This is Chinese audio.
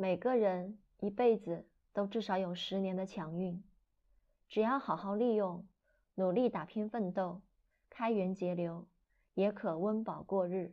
每个人一辈子都至少有十年的强运。只要好好利用努力打拼奋斗开源节流也可温饱过日。